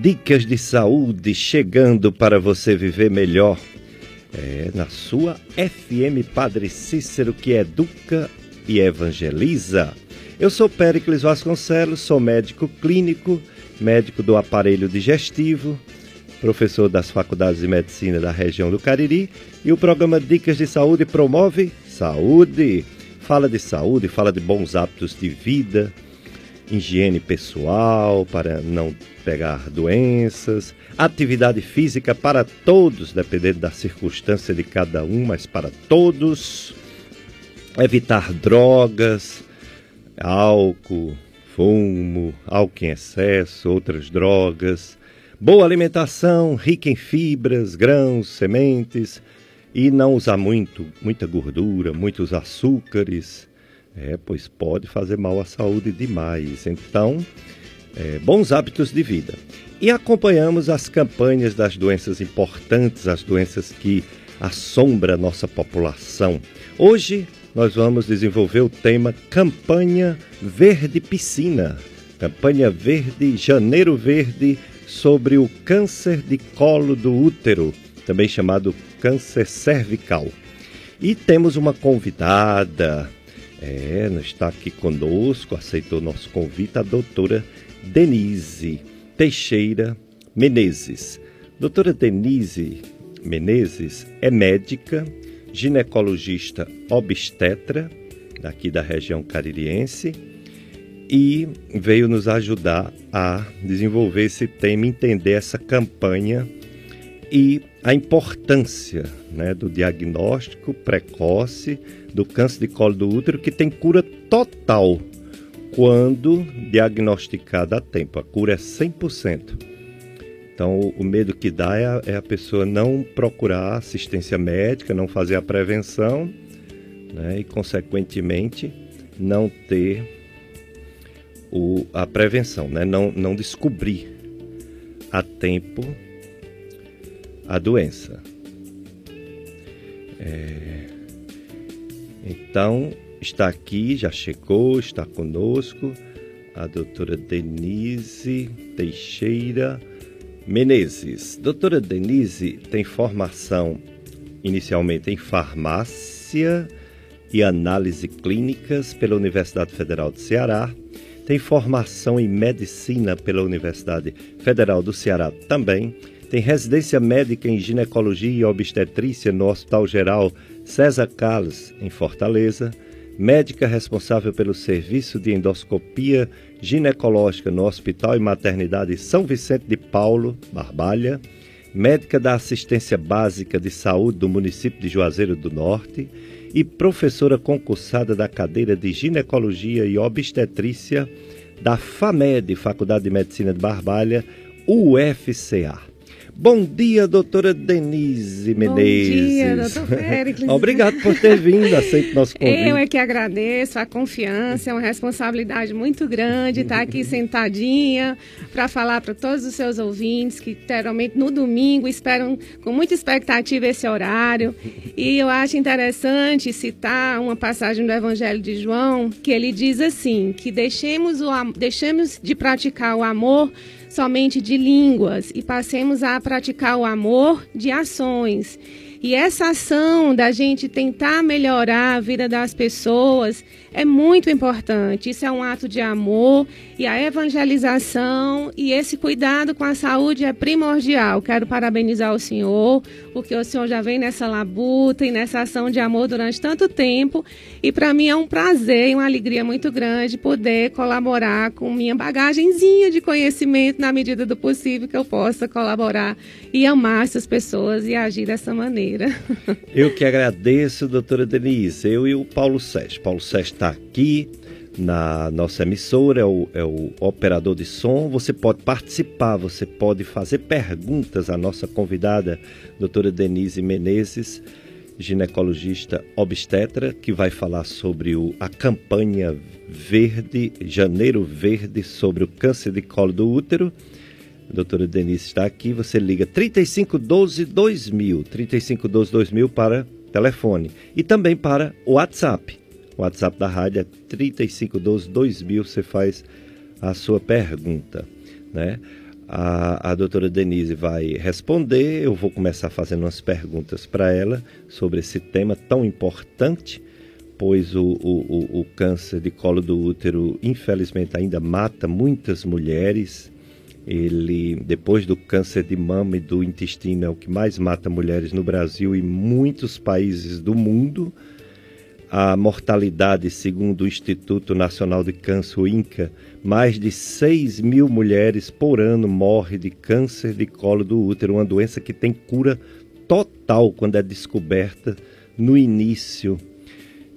Dicas de saúde chegando para você viver melhor. É na sua FM Padre Cícero que educa e evangeliza. Eu sou Péricles Vasconcelos, sou médico clínico, médico do aparelho digestivo, professor das faculdades de medicina da região do Cariri e o programa Dicas de Saúde promove saúde. Fala de saúde, fala de bons hábitos de vida, higiene pessoal para não pegar doenças, atividade física para todos, dependendo da circunstância de cada um, mas para todos, evitar drogas, álcool, fumo, álcool em excesso, outras drogas, boa alimentação, rica em fibras, grãos, sementes e não usar muito, muita gordura, muitos açúcares é, pois pode fazer mal à saúde demais. Então, é, bons hábitos de vida. E acompanhamos as campanhas das doenças importantes, as doenças que assombram a nossa população. Hoje nós vamos desenvolver o tema Campanha Verde Piscina. Campanha Verde, Janeiro Verde, sobre o câncer de colo do útero, também chamado câncer cervical. E temos uma convidada, é, está aqui conosco, aceitou nosso convite, a doutora Denise Teixeira Menezes. Doutora Denise Menezes é médica, ginecologista obstetra, daqui da região caririense, e veio nos ajudar a desenvolver esse tema, entender essa campanha e a importância né, do diagnóstico precoce do câncer de colo do útero, que tem cura total quando diagnosticada a tempo. A cura é 100%. Então, o medo que dá é a, é a pessoa não procurar assistência médica, não fazer a prevenção né, e, consequentemente, não ter o, a prevenção, né, não, não descobrir a tempo a doença. É... Então, está aqui, já chegou, está conosco a doutora Denise Teixeira Menezes. Doutora Denise tem formação inicialmente em farmácia e análise clínicas pela Universidade Federal do Ceará. Tem formação em medicina pela Universidade Federal do Ceará também tem residência médica em ginecologia e obstetrícia no Hospital Geral César Carlos, em Fortaleza. Médica responsável pelo serviço de endoscopia ginecológica no Hospital e Maternidade São Vicente de Paulo, Barbalha. Médica da Assistência Básica de Saúde do município de Juazeiro do Norte e professora concursada da cadeira de Ginecologia e Obstetrícia da FAMED, Faculdade de Medicina de Barbalha, UFCA. Bom dia, doutora Denise Menezes. Bom dia, doutor Péricles. Obrigado por ter vindo, aceito nosso convite. Eu é que agradeço a confiança, é uma responsabilidade muito grande estar aqui sentadinha para falar para todos os seus ouvintes que, geralmente, no domingo esperam com muita expectativa esse horário. E eu acho interessante citar uma passagem do Evangelho de João, que ele diz assim, que deixemos, o, deixemos de praticar o amor somente de línguas e passemos a praticar o amor de ações. E essa ação da gente tentar melhorar a vida das pessoas é muito importante. Isso é um ato de amor e a evangelização e esse cuidado com a saúde é primordial. Quero parabenizar o senhor, porque o senhor já vem nessa labuta e nessa ação de amor durante tanto tempo. E para mim é um prazer e uma alegria muito grande poder colaborar com minha bagagenzinha de conhecimento na medida do possível que eu possa colaborar e amar essas pessoas e agir dessa maneira. Eu que agradeço, doutora Denise. Eu e o Paulo Sérgio. Paulo Sérgio está aqui na nossa emissora, é o, é o operador de som. Você pode participar, você pode fazer perguntas à nossa convidada, doutora Denise Menezes, ginecologista obstetra, que vai falar sobre o, a campanha verde, Janeiro Verde, sobre o câncer de colo do útero. A doutora Denise está aqui. Você liga 3512 2000, 3512 2000 para telefone e também para WhatsApp. O WhatsApp da rádio é 3512 2000. Você faz a sua pergunta. né? A, a doutora Denise vai responder, eu vou começar fazendo umas perguntas para ela sobre esse tema tão importante, pois o, o, o câncer de colo do útero, infelizmente, ainda mata muitas mulheres. Ele, depois do câncer de mama e do intestino, é o que mais mata mulheres no Brasil e muitos países do mundo. A mortalidade, segundo o Instituto Nacional de Câncer, o INCA, mais de 6 mil mulheres por ano morrem de câncer de colo do útero, uma doença que tem cura total quando é descoberta no início.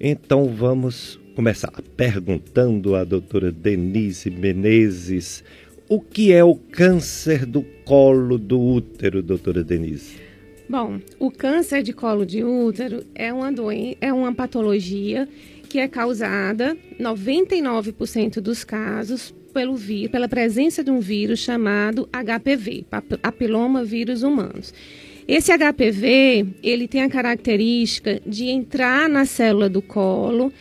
Então vamos começar perguntando à doutora Denise Menezes o que é o câncer do colo do útero, doutora Denise? Bom, o câncer de colo de útero é uma doença, é uma patologia que é causada 99% dos casos pelo vírus, pela presença de um vírus chamado HPV, papiloma vírus humanos. Esse HPV, ele tem a característica de entrar na célula do colo,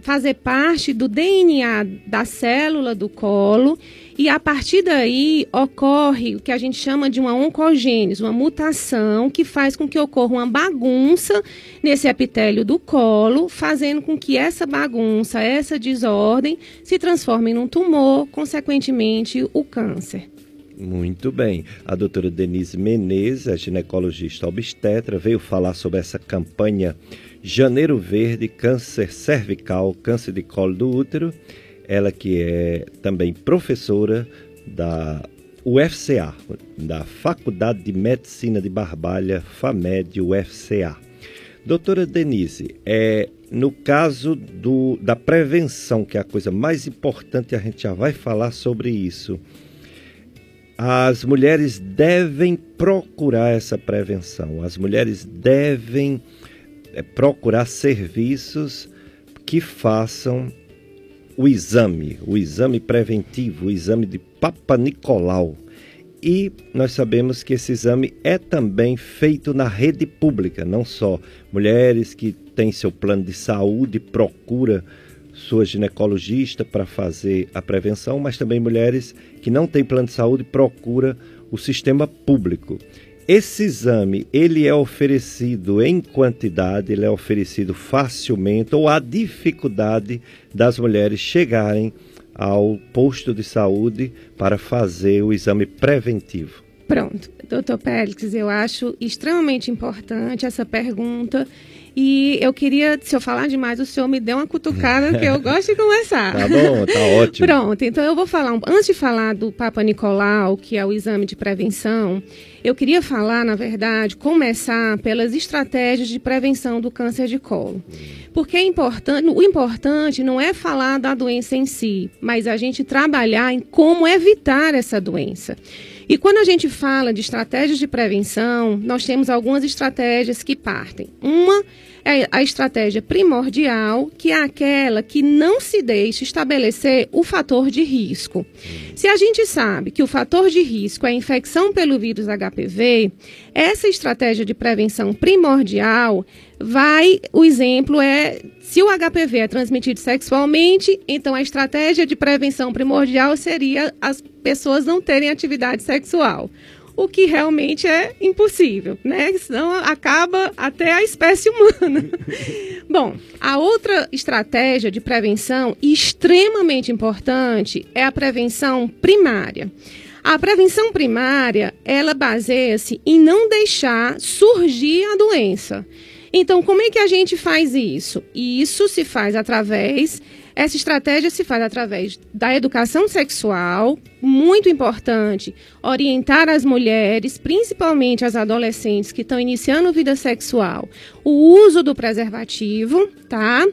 fazer parte do DNA da célula do colo e a partir daí ocorre o que a gente chama de uma oncogênese, uma mutação que faz com que ocorra uma bagunça nesse epitélio do colo, fazendo com que essa bagunça, essa desordem se transforme num tumor, consequentemente o câncer. Muito bem. A doutora Denise Menezes, a ginecologista obstetra, veio falar sobre essa campanha Janeiro Verde, câncer cervical, câncer de colo do útero ela que é também professora da UFCA, da Faculdade de Medicina de Barbalha, FAMED UFCA. Doutora Denise, é, no caso do, da prevenção, que é a coisa mais importante, a gente já vai falar sobre isso. As mulheres devem procurar essa prevenção, as mulheres devem é, procurar serviços que façam o exame, o exame preventivo, o exame de Papa Nicolau. E nós sabemos que esse exame é também feito na rede pública, não só mulheres que têm seu plano de saúde, procura sua ginecologista para fazer a prevenção, mas também mulheres que não têm plano de saúde procura o sistema público. Esse exame, ele é oferecido em quantidade, ele é oferecido facilmente ou há dificuldade das mulheres chegarem ao posto de saúde para fazer o exame preventivo? Pronto, doutor Pélix, eu acho extremamente importante essa pergunta e eu queria, se eu falar demais, o senhor me dê uma cutucada, que eu gosto de conversar. Tá bom, tá ótimo. Pronto, então eu vou falar, antes de falar do Papa Nicolau, que é o exame de prevenção, eu queria falar, na verdade, começar pelas estratégias de prevenção do câncer de colo. Porque é importante, o importante não é falar da doença em si, mas a gente trabalhar em como evitar essa doença. E quando a gente fala de estratégias de prevenção, nós temos algumas estratégias que partem. Uma é a estratégia primordial, que é aquela que não se deixa estabelecer o fator de risco. Se a gente sabe que o fator de risco é a infecção pelo vírus HPV, essa estratégia de prevenção primordial vai, o exemplo é, se o HPV é transmitido sexualmente, então a estratégia de prevenção primordial seria as pessoas não terem atividade sexual. O que realmente é impossível, né? Senão acaba até a espécie humana. Bom, a outra estratégia de prevenção extremamente importante é a prevenção primária. A prevenção primária, ela baseia-se em não deixar surgir a doença. Então, como é que a gente faz isso? Isso se faz através essa estratégia se faz através da educação sexual, muito importante, orientar as mulheres, principalmente as adolescentes que estão iniciando vida sexual, o uso do preservativo, tá?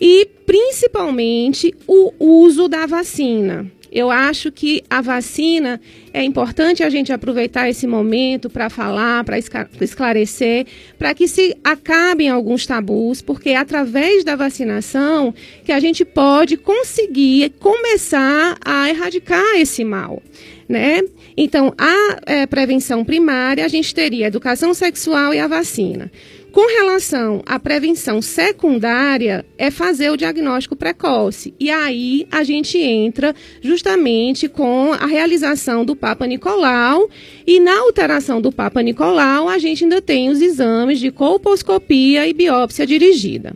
E principalmente o uso da vacina. Eu acho que a vacina é importante a gente aproveitar esse momento para falar, para esclarecer, para que se acabem alguns tabus, porque é através da vacinação que a gente pode conseguir começar a erradicar esse mal. Né? Então, a é, prevenção primária, a gente teria a educação sexual e a vacina. Com relação à prevenção secundária, é fazer o diagnóstico precoce. E aí a gente entra justamente com a realização do Papa Nicolau. E na alteração do Papa Nicolau, a gente ainda tem os exames de colposcopia e biópsia dirigida.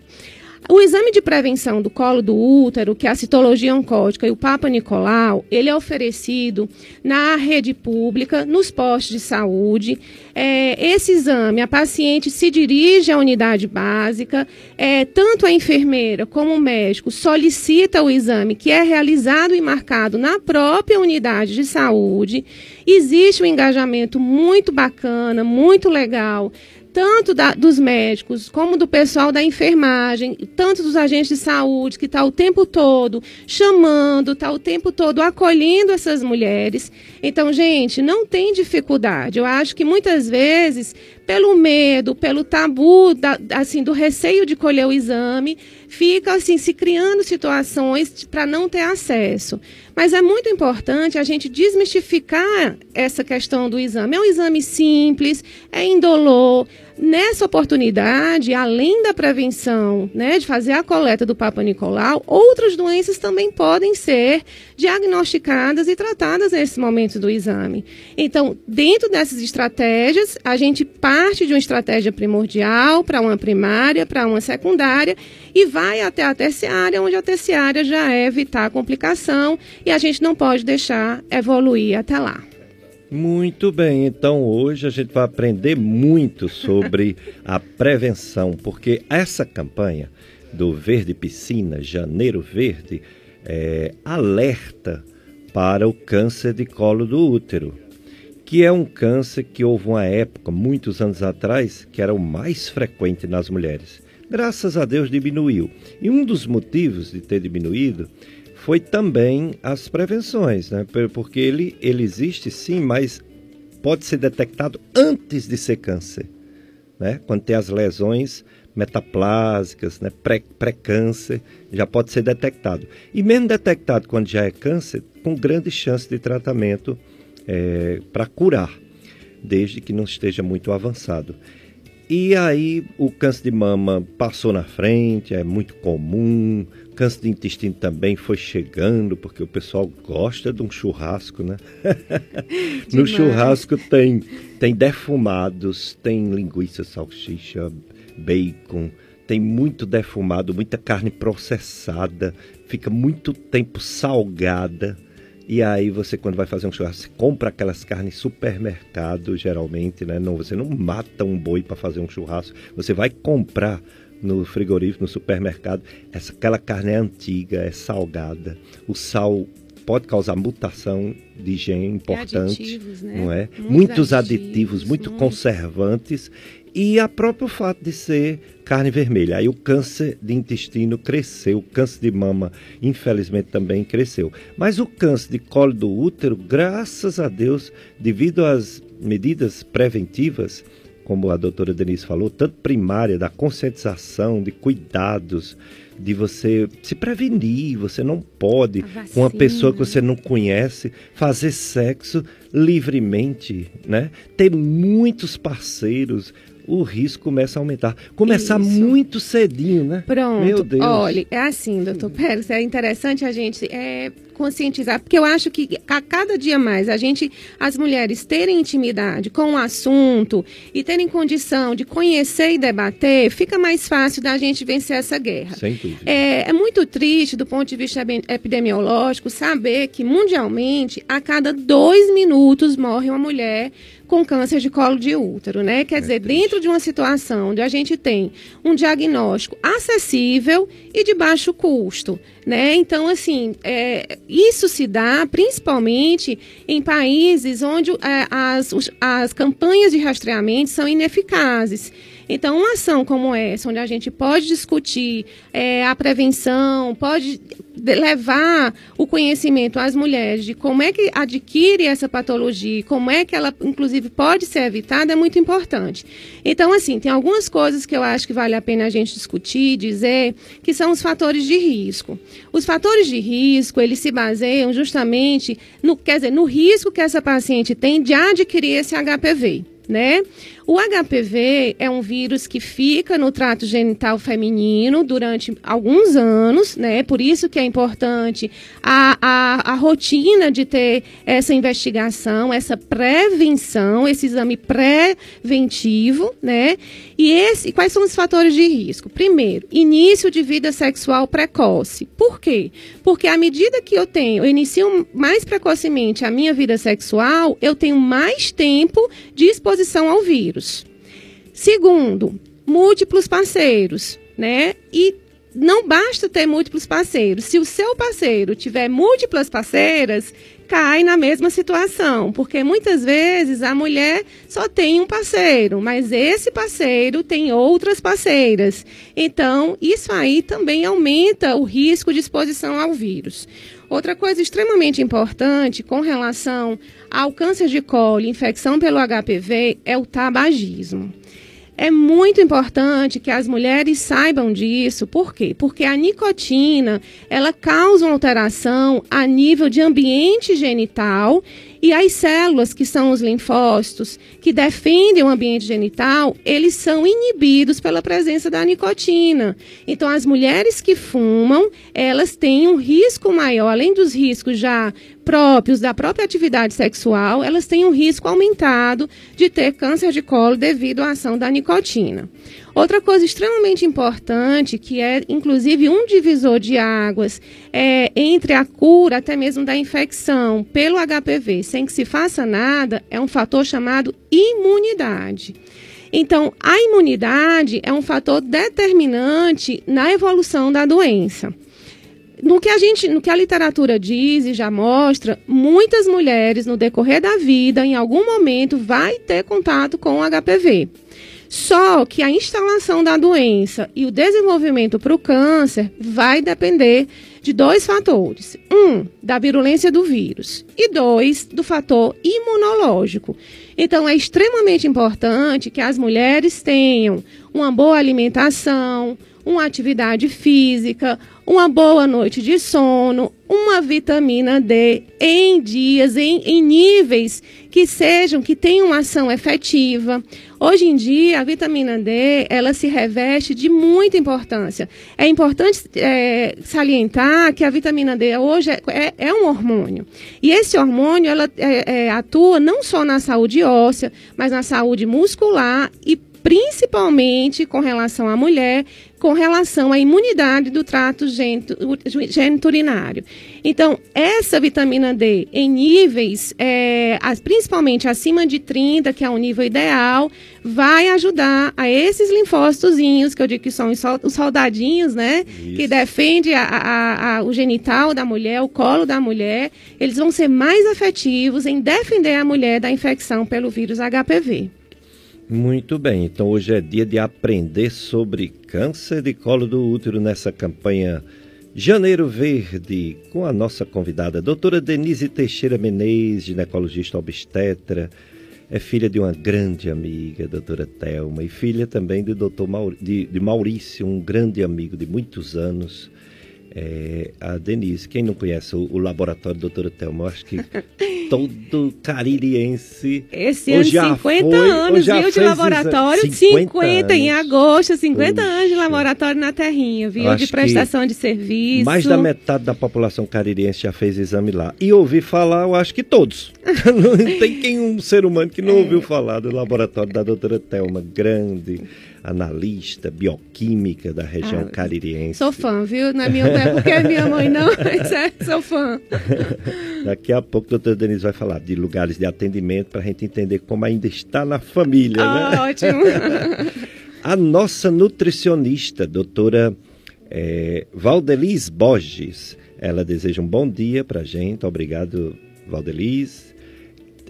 O exame de prevenção do colo do útero, que é a citologia oncótica e o Papa Nicolau, ele é oferecido na rede pública, nos postos de saúde. É, esse exame, a paciente se dirige à unidade básica, é, tanto a enfermeira como o médico solicita o exame, que é realizado e marcado na própria unidade de saúde. Existe um engajamento muito bacana, muito legal tanto da, dos médicos como do pessoal da enfermagem, tanto dos agentes de saúde, que está o tempo todo chamando, está o tempo todo acolhendo essas mulheres. Então, gente, não tem dificuldade. Eu acho que muitas vezes pelo medo, pelo tabu, da, assim, do receio de colher o exame, fica assim se criando situações para não ter acesso. Mas é muito importante a gente desmistificar essa questão do exame. É um exame simples, é indolor. Nessa oportunidade, além da prevenção, né, de fazer a coleta do Papa Nicolau, outras doenças também podem ser diagnosticadas e tratadas nesse momento do exame. Então, dentro dessas estratégias, a gente parte de uma estratégia primordial para uma primária, para uma secundária e vai até a terciária, onde a terciária já é evitar a complicação e a gente não pode deixar evoluir até lá. Muito bem, então hoje a gente vai aprender muito sobre a prevenção, porque essa campanha do Verde Piscina, Janeiro Verde, é, alerta para o câncer de colo do útero, que é um câncer que houve uma época, muitos anos atrás, que era o mais frequente nas mulheres. Graças a Deus diminuiu. E um dos motivos de ter diminuído foi também as prevenções, né? Porque ele, ele existe sim, mas pode ser detectado antes de ser câncer, né? Quando tem as lesões metaplásicas, né? pré-câncer, pré já pode ser detectado. E mesmo detectado quando já é câncer, com grande chance de tratamento é, para curar, desde que não esteja muito avançado. E aí o câncer de mama passou na frente, é muito comum. Câncer de intestino também foi chegando, porque o pessoal gosta de um churrasco, né? no churrasco tem, tem defumados, tem linguiça, salsicha, bacon, tem muito defumado, muita carne processada, fica muito tempo salgada. E aí você, quando vai fazer um churrasco, você compra aquelas carnes supermercado, geralmente, né? Não, você não mata um boi para fazer um churrasco. Você vai comprar no frigorífico, no supermercado. Essa, aquela carne é antiga, é salgada. O sal pode causar mutação de gene importante, aditivos, né? não é? Muitos, Muitos aditivos, aditivos, muito, muito conservantes e a próprio fato de ser carne vermelha. Aí o câncer de intestino cresceu, o câncer de mama, infelizmente, também cresceu. Mas o câncer de colo do útero, graças a Deus, devido às medidas preventivas, como a doutora Denise falou, tanto primária, da conscientização, de cuidados, de você se prevenir. Você não pode, com uma pessoa que você não conhece, fazer sexo livremente, né? Ter muitos parceiros, o risco começa a aumentar. Começar Isso. muito cedinho, né? Pronto. Meu Deus. Olha, é assim, doutor Pérez, é interessante a gente é, conscientizar, porque eu acho que a cada dia mais a gente, as mulheres terem intimidade com o assunto e terem condição de conhecer e debater, fica mais fácil da gente vencer essa guerra. Sem dúvida. É, é muito triste do ponto de vista epidemiológico saber que mundialmente a cada dois minutos morre uma mulher com câncer de colo de útero, né? Quer é dizer, triste. dentro de uma situação onde a gente tem um diagnóstico acessível e de baixo custo, né? Então, assim, é, isso se dá principalmente em países onde é, as, as campanhas de rastreamento são ineficazes. Então, uma ação como essa, onde a gente pode discutir é, a prevenção, pode levar o conhecimento às mulheres de como é que adquire essa patologia, como é que ela, inclusive, pode ser evitada, é muito importante. Então, assim, tem algumas coisas que eu acho que vale a pena a gente discutir, dizer, que são os fatores de risco. Os fatores de risco, eles se baseiam justamente no, quer dizer, no risco que essa paciente tem de adquirir esse HPV né? O HPV é um vírus que fica no trato genital feminino durante alguns anos, né? Por isso que é importante a, a, a rotina de ter essa investigação, essa prevenção, esse exame preventivo, né? E esse, quais são os fatores de risco? Primeiro, início de vida sexual precoce. Por quê? Porque à medida que eu tenho, eu inicio mais precocemente a minha vida sexual, eu tenho mais tempo de exposição ao vírus. Segundo, múltiplos parceiros, né? E não basta ter múltiplos parceiros. Se o seu parceiro tiver múltiplas parceiras, cai na mesma situação, porque muitas vezes a mulher só tem um parceiro, mas esse parceiro tem outras parceiras. Então, isso aí também aumenta o risco de exposição ao vírus. Outra coisa extremamente importante com relação ao câncer de colo, infecção pelo HPV, é o tabagismo. É muito importante que as mulheres saibam disso. Por quê? Porque a nicotina, ela causa uma alteração a nível de ambiente genital e as células, que são os linfócitos, que defendem o ambiente genital, eles são inibidos pela presença da nicotina. Então, as mulheres que fumam, elas têm um risco maior, além dos riscos já próprios da própria atividade sexual, elas têm um risco aumentado de ter câncer de colo devido à ação da nicotina. Outra coisa extremamente importante, que é inclusive um divisor de águas é, entre a cura até mesmo da infecção pelo HPV, sem que se faça nada, é um fator chamado imunidade. Então, a imunidade é um fator determinante na evolução da doença no que a gente, no que a literatura diz e já mostra, muitas mulheres no decorrer da vida, em algum momento, vai ter contato com o HPV. Só que a instalação da doença e o desenvolvimento para o câncer vai depender de dois fatores. Um, da virulência do vírus. E dois, do fator imunológico. Então, é extremamente importante que as mulheres tenham uma boa alimentação, uma atividade física, uma boa noite de sono, uma vitamina D em dias, em, em níveis que sejam, que tenham ação efetiva. Hoje em dia, a vitamina D, ela se reveste de muita importância. É importante é, salientar que a vitamina D hoje é, é, é um hormônio. E esse hormônio, ela é, é atua não só na saúde óssea, mas na saúde muscular e principalmente com relação à mulher, com relação à imunidade do trato geniturinário. Então, essa vitamina D em níveis, é, principalmente acima de 30, que é o nível ideal, vai ajudar a esses linfócitozinhos, que eu digo que são os soldadinhos, né? Isso. Que defende a, a, a, o genital da mulher, o colo da mulher. Eles vão ser mais efetivos em defender a mulher da infecção pelo vírus HPV. Muito bem, então hoje é dia de aprender sobre câncer de colo do útero nessa campanha Janeiro Verde, com a nossa convidada, doutora Denise Teixeira Menezes, ginecologista obstetra, é filha de uma grande amiga, doutora Thelma, e filha também do doutor Maur... de, de Maurício, um grande amigo de muitos anos é, a Denise, quem não conhece o, o laboratório Doutora Thelma, eu acho que todo caririense. Esse ano, 50 foi, anos, viu, de laboratório, 50, 50 em agosto, 50 Puxa. anos de laboratório na Terrinha, viu, de prestação de serviço. Mais da metade da população caririense já fez exame lá. E ouvi falar, eu acho que todos. não tem quem um ser humano que não é. ouviu falar do laboratório da doutora Thelma, grande analista bioquímica da região ah, caririense. Sou fã, viu? Não é, minha, não é porque é minha mãe, não, mas é, sou fã. Daqui a pouco a doutora Denise vai falar de lugares de atendimento para a gente entender como ainda está na família, ah, né? Ótimo. a nossa nutricionista, doutora é, Valdeliz Borges, ela deseja um bom dia para a gente. Obrigado, Valdeliz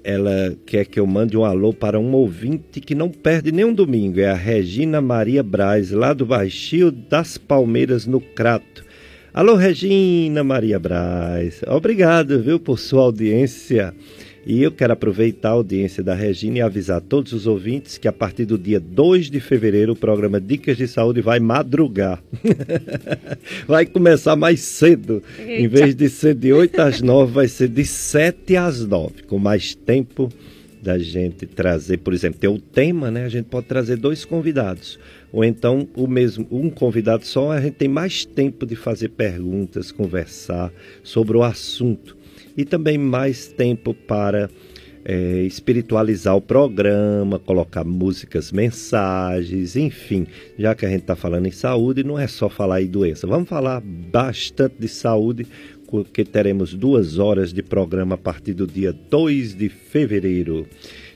ela quer que eu mande um alô para um ouvinte que não perde nenhum domingo. É a Regina Maria Braz, lá do Baixio das Palmeiras, no Crato. Alô, Regina Maria Braz. Obrigado, viu, por sua audiência. E eu quero aproveitar a audiência da Regina e avisar todos os ouvintes que a partir do dia 2 de fevereiro o programa Dicas de Saúde vai madrugar. vai começar mais cedo. Eita. Em vez de ser de 8 às 9, vai ser de 7 às 9, com mais tempo da gente trazer, por exemplo, ter o tema, né? A gente pode trazer dois convidados. Ou então o mesmo, um convidado só, a gente tem mais tempo de fazer perguntas, conversar sobre o assunto. E também mais tempo para é, espiritualizar o programa, colocar músicas, mensagens, enfim. Já que a gente está falando em saúde, não é só falar em doença. Vamos falar bastante de saúde, porque teremos duas horas de programa a partir do dia 2 de fevereiro.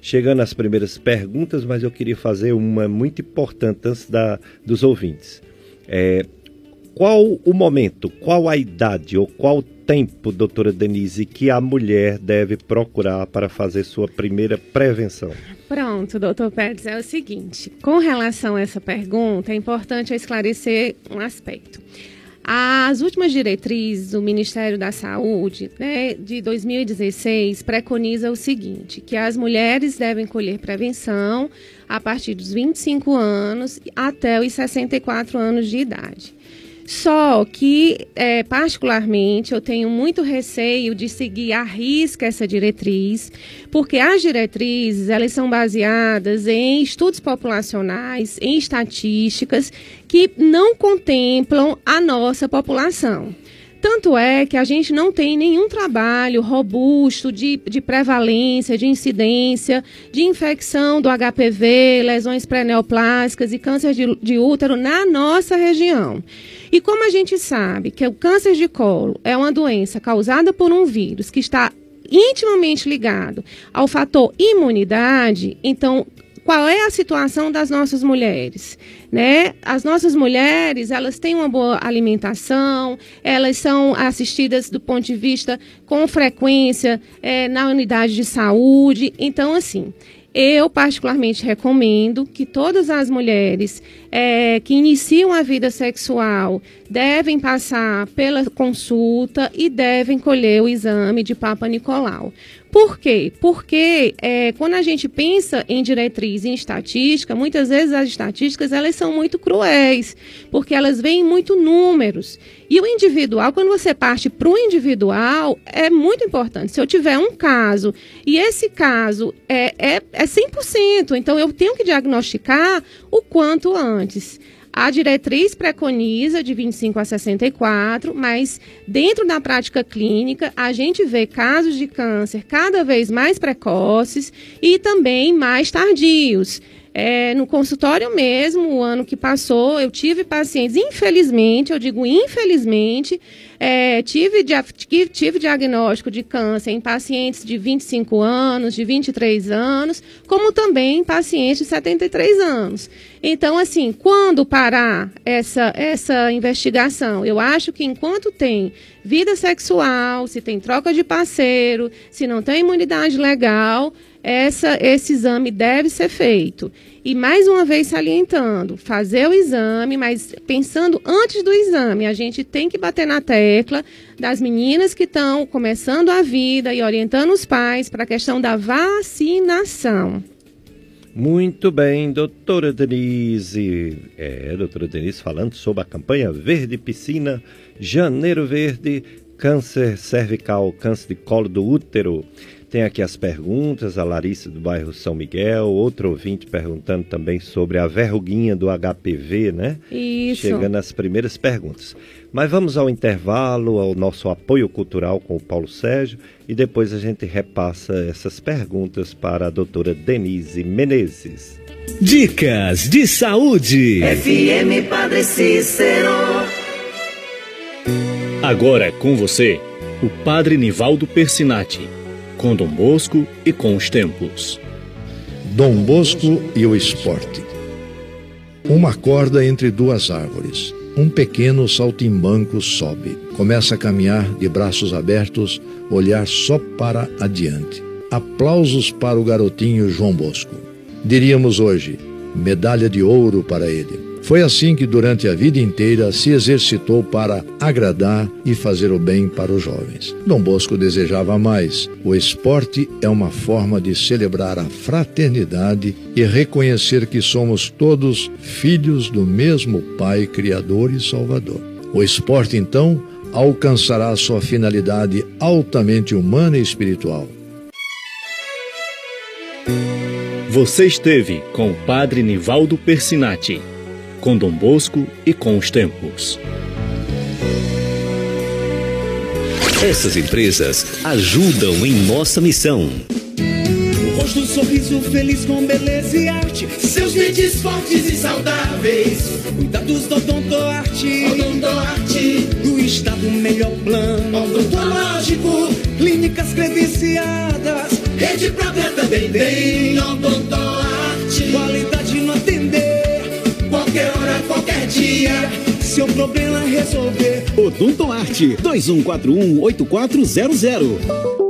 Chegando às primeiras perguntas, mas eu queria fazer uma muito importante antes da, dos ouvintes. É, qual o momento, qual a idade ou qual tempo, doutora Denise, que a mulher deve procurar para fazer sua primeira prevenção? Pronto, doutor Pérez, é o seguinte: com relação a essa pergunta, é importante esclarecer um aspecto. As últimas diretrizes do Ministério da Saúde, né, de 2016, preconiza o seguinte: que as mulheres devem colher prevenção a partir dos 25 anos até os 64 anos de idade. Só que, é, particularmente, eu tenho muito receio de seguir à risca essa diretriz, porque as diretrizes elas são baseadas em estudos populacionais, em estatísticas que não contemplam a nossa população. Tanto é que a gente não tem nenhum trabalho robusto de, de prevalência, de incidência, de infecção do HPV, lesões pré-neoplásicas e câncer de, de útero na nossa região. E como a gente sabe que o câncer de colo é uma doença causada por um vírus que está intimamente ligado ao fator imunidade, então qual é a situação das nossas mulheres? Né? As nossas mulheres, elas têm uma boa alimentação, elas são assistidas do ponto de vista com frequência é, na unidade de saúde. Então, assim, eu particularmente recomendo que todas as mulheres é, que iniciam a vida sexual devem passar pela consulta e devem colher o exame de Papa Nicolau. Por quê? Porque é, quando a gente pensa em diretriz em estatística, muitas vezes as estatísticas elas são muito cruéis, porque elas veem muito números. E o individual, quando você parte para o individual, é muito importante. Se eu tiver um caso e esse caso é, é, é 100%, então eu tenho que diagnosticar o quanto antes. A diretriz preconiza de 25 a 64, mas dentro da prática clínica, a gente vê casos de câncer cada vez mais precoces e também mais tardios. É, no consultório mesmo, o ano que passou, eu tive pacientes, infelizmente, eu digo infelizmente, é, tive, tive diagnóstico de câncer em pacientes de 25 anos, de 23 anos, como também em pacientes de 73 anos. Então, assim, quando parar essa, essa investigação? Eu acho que enquanto tem vida sexual, se tem troca de parceiro, se não tem imunidade legal, essa, esse exame deve ser feito. E mais uma vez salientando, fazer o exame, mas pensando antes do exame, a gente tem que bater na tecla das meninas que estão começando a vida e orientando os pais para a questão da vacinação. Muito bem, doutora Denise. É, doutora Denise falando sobre a campanha Verde Piscina, Janeiro Verde, câncer cervical, câncer de colo do útero. Tem aqui as perguntas, a Larissa do bairro São Miguel, outro ouvinte perguntando também sobre a verruguinha do HPV, né? Isso. Chegando às primeiras perguntas. Mas vamos ao intervalo, ao nosso apoio cultural com o Paulo Sérgio e depois a gente repassa essas perguntas para a doutora Denise Menezes. Dicas de saúde. FM Padre Cícero. Agora é com você, o Padre Nivaldo Persinati com Dom Bosco e com os tempos. Dom Bosco e o esporte. Uma corda entre duas árvores. Um pequeno saltimbanco sobe. Começa a caminhar de braços abertos, olhar só para adiante. Aplausos para o garotinho João Bosco. Diríamos hoje, medalha de ouro para ele. Foi assim que durante a vida inteira se exercitou para agradar e fazer o bem para os jovens. Dom Bosco desejava mais. O esporte é uma forma de celebrar a fraternidade e reconhecer que somos todos filhos do mesmo Pai Criador e Salvador. O esporte, então, alcançará sua finalidade altamente humana e espiritual Você esteve com o Padre Nivaldo Persinati, com Dom Bosco e com os tempos. Essas empresas ajudam em nossa missão. O rosto, sorriso feliz com beleza e arte. Seus dentes fortes e saudáveis. Cuidados do Odontoarte. Odontoarte. Do estado melhor plano. Odontológico. Clínicas credenciadas. Rede própria também tem. Odontoarte. Qualquer dia. Seu problema resolver. Odontoarte 2141 8400.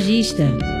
mastologista.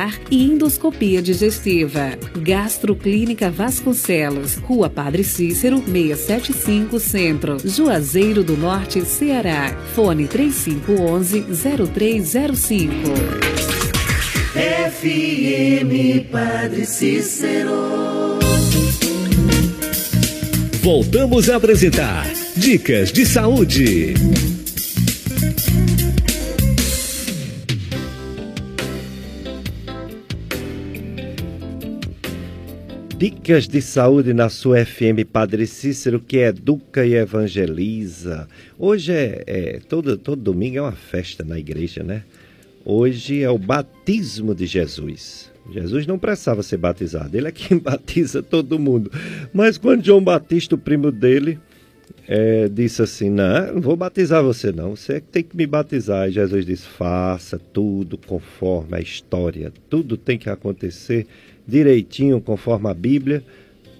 e endoscopia digestiva. Gastroclínica Vasconcelos, Rua Padre Cícero, 675 Centro, Juazeiro do Norte, Ceará. Fone 3511-0305. FM Padre Cícero. Voltamos a apresentar Dicas de Saúde. Dicas de saúde na sua FM Padre Cícero, que educa e evangeliza. Hoje é, é, todo, todo domingo é uma festa na igreja, né? Hoje é o batismo de Jesus. Jesus não precisava ser batizado, ele é quem batiza todo mundo. Mas quando João Batista, o primo dele, é, disse assim: Não, não vou batizar você, não, você é que tem que me batizar. E Jesus disse: Faça tudo conforme a história, tudo tem que acontecer direitinho conforme a Bíblia.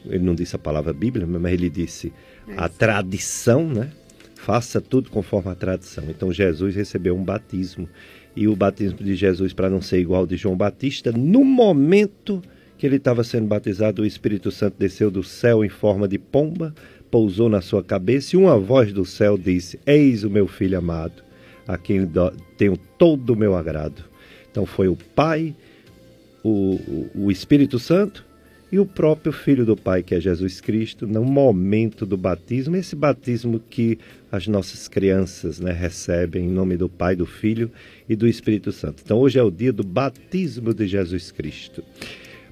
Ele não disse a palavra Bíblia, mas ele disse a tradição, né? Faça tudo conforme a tradição. Então Jesus recebeu um batismo. E o batismo de Jesus, para não ser igual de João Batista, no momento que ele estava sendo batizado, o Espírito Santo desceu do céu em forma de pomba, pousou na sua cabeça e uma voz do céu disse: Eis o meu filho amado, a quem tenho todo o meu agrado. Então foi o Pai o, o Espírito Santo e o próprio Filho do Pai, que é Jesus Cristo, no momento do batismo, esse batismo que as nossas crianças né, recebem em nome do Pai, do Filho e do Espírito Santo. Então hoje é o dia do batismo de Jesus Cristo.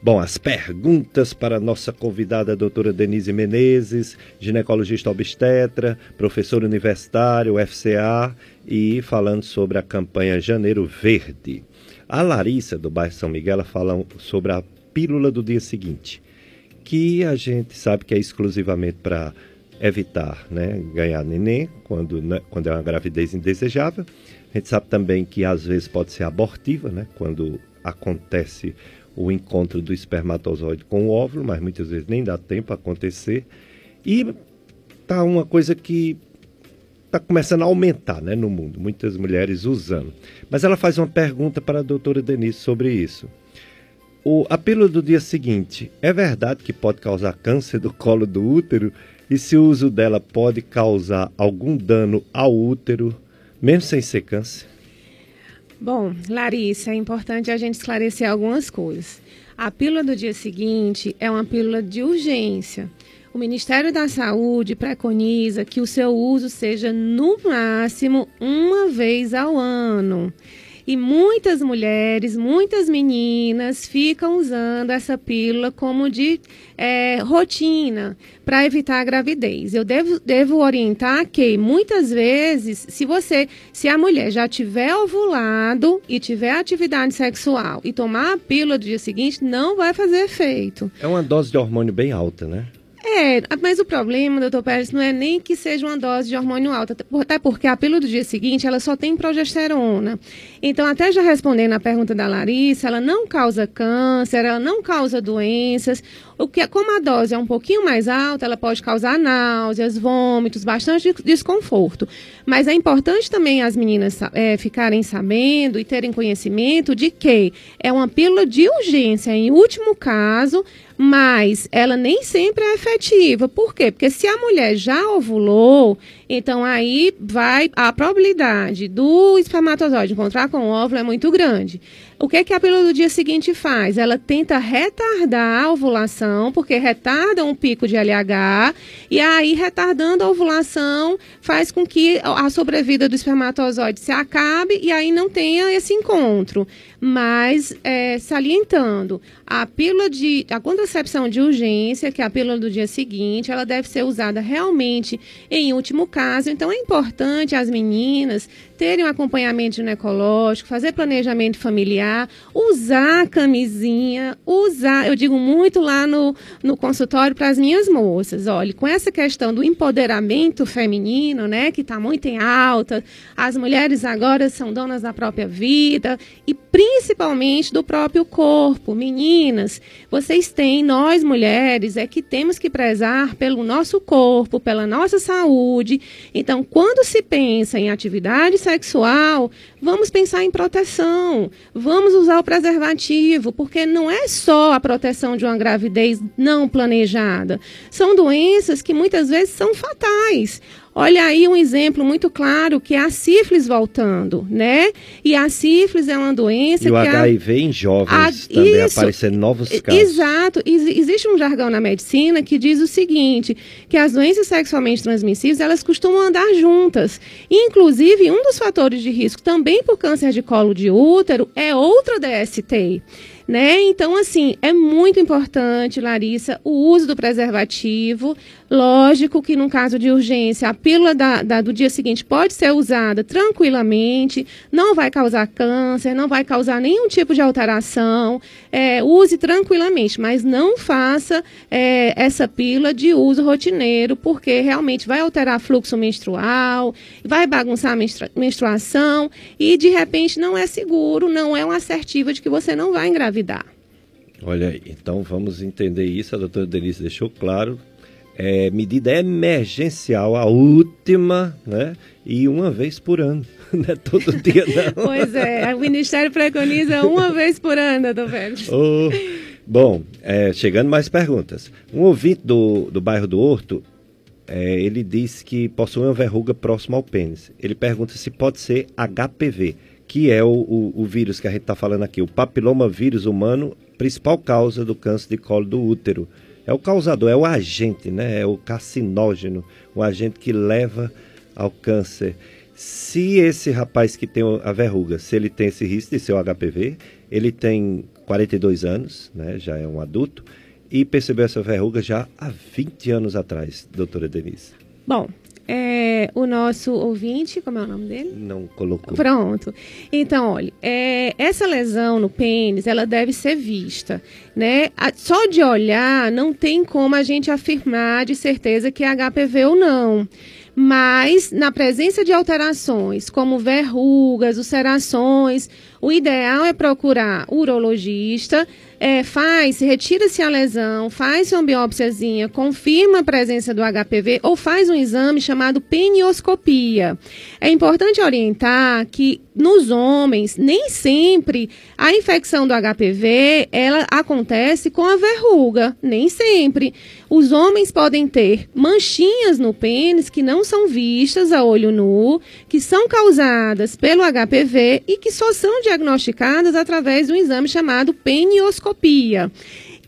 Bom, as perguntas para a nossa convidada, a doutora Denise Menezes, ginecologista obstetra, professora universitário, UFCA, e falando sobre a campanha Janeiro Verde. A Larissa, do bairro São Miguel, ela fala sobre a pílula do dia seguinte, que a gente sabe que é exclusivamente para evitar né, ganhar neném quando, né, quando é uma gravidez indesejável. A gente sabe também que às vezes pode ser abortiva, né, quando acontece o encontro do espermatozoide com o óvulo, mas muitas vezes nem dá tempo a acontecer. E tá uma coisa que está começando a aumentar né, no mundo, muitas mulheres usando. Mas ela faz uma pergunta para a doutora Denise sobre isso. O, a pílula do dia seguinte, é verdade que pode causar câncer do colo do útero? E se o uso dela pode causar algum dano ao útero, mesmo sem ser câncer? Bom, Larissa, é importante a gente esclarecer algumas coisas. A pílula do dia seguinte é uma pílula de urgência. O Ministério da Saúde preconiza que o seu uso seja no máximo uma vez ao ano. E muitas mulheres, muitas meninas ficam usando essa pílula como de é, rotina para evitar a gravidez. Eu devo, devo orientar que muitas vezes, se você, se a mulher já tiver ovulado e tiver atividade sexual e tomar a pílula do dia seguinte, não vai fazer efeito. É uma dose de hormônio bem alta, né? É, mas o problema, doutor Pérez, não é nem que seja uma dose de hormônio alta, até porque a pílula do dia seguinte, ela só tem progesterona. Então, até já respondendo a pergunta da Larissa, ela não causa câncer, ela não causa doenças. O que, como a dose é um pouquinho mais alta, ela pode causar náuseas, vômitos, bastante desconforto. Mas é importante também as meninas é, ficarem sabendo e terem conhecimento de que é uma pílula de urgência, em último caso, mas ela nem sempre é efetiva. Por quê? Porque se a mulher já ovulou, então aí vai a probabilidade do espermatozoide encontrar com o óvulo é muito grande. O que, que a pílula do dia seguinte faz? Ela tenta retardar a ovulação, porque retarda um pico de LH, e aí, retardando a ovulação, faz com que a sobrevida do espermatozoide se acabe e aí não tenha esse encontro. Mas, é, salientando, a pílula de. a contracepção de urgência, que é a pílula do dia seguinte, ela deve ser usada realmente em último caso. Então, é importante as meninas terem um acompanhamento ginecológico, fazer planejamento familiar, usar camisinha, usar, eu digo muito lá no, no consultório para as minhas moças, olha, com essa questão do empoderamento feminino, né, que está muito em alta, as mulheres agora são donas da própria vida e principalmente do próprio corpo. Meninas, vocês têm, nós mulheres, é que temos que prezar pelo nosso corpo, pela nossa saúde. Então, quando se pensa em atividades sexual, vamos pensar em proteção, vamos usar o preservativo, porque não é só a proteção de uma gravidez não planejada. São doenças que muitas vezes são fatais. Olha aí um exemplo muito claro que é a sífilis voltando, né? E a sífilis é uma doença e que o HIV a... em jovens a... também Isso. aparecendo novos casos. Exato. Existe um jargão na medicina que diz o seguinte, que as doenças sexualmente transmissíveis, elas costumam andar juntas. Inclusive, um dos fatores de risco também por câncer de colo de útero é outra DST. Né? Então, assim, é muito importante, Larissa, o uso do preservativo. Lógico que, num caso de urgência, a pílula da, da, do dia seguinte pode ser usada tranquilamente, não vai causar câncer, não vai causar nenhum tipo de alteração. É, use tranquilamente, mas não faça é, essa pílula de uso rotineiro, porque realmente vai alterar fluxo menstrual, vai bagunçar a menstruação e, de repente, não é seguro, não é uma assertiva de que você não vai engravidar. Olha, então vamos entender isso. A doutora Denise deixou claro é, medida emergencial, a última, né? E uma vez por ano, não é todo dia não. Pois é, o Ministério preconiza uma vez por ano, doutor Félix. Oh, bom, é, chegando mais perguntas. Um ouvinte do, do bairro do Horto, é, ele disse que possui uma verruga próxima ao pênis. Ele pergunta se pode ser HPV, que é o, o, o vírus que a gente está falando aqui, o papiloma vírus humano, principal causa do câncer de colo do útero é o causador, é o agente, né? É o carcinógeno, o agente que leva ao câncer. Se esse rapaz que tem a verruga, se ele tem esse risco de ser o HPV, ele tem 42 anos, né? Já é um adulto e percebeu essa verruga já há 20 anos atrás, doutora Denise. Bom, é, o nosso ouvinte, como é o nome dele? Não colocou. Pronto. Então, olha, é, essa lesão no pênis, ela deve ser vista, né? Só de olhar, não tem como a gente afirmar de certeza que é HPV ou não. Mas, na presença de alterações, como verrugas, ulcerações, o ideal é procurar urologista, é, faz, retira-se a lesão, faz uma biópsiazinha, confirma a presença do HPV ou faz um exame chamado penioscopia. É importante orientar que nos homens, nem sempre a infecção do HPV ela acontece com a verruga, nem sempre. Os homens podem ter manchinhas no pênis que não são vistas a olho nu, que são causadas pelo HPV e que só são diagnosticadas através de um exame chamado penioscopia